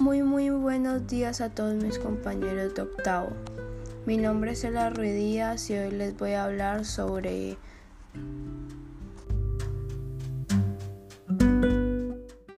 Muy muy buenos días a todos mis compañeros de octavo. Mi nombre es Ela Ruidías y hoy les voy a hablar sobre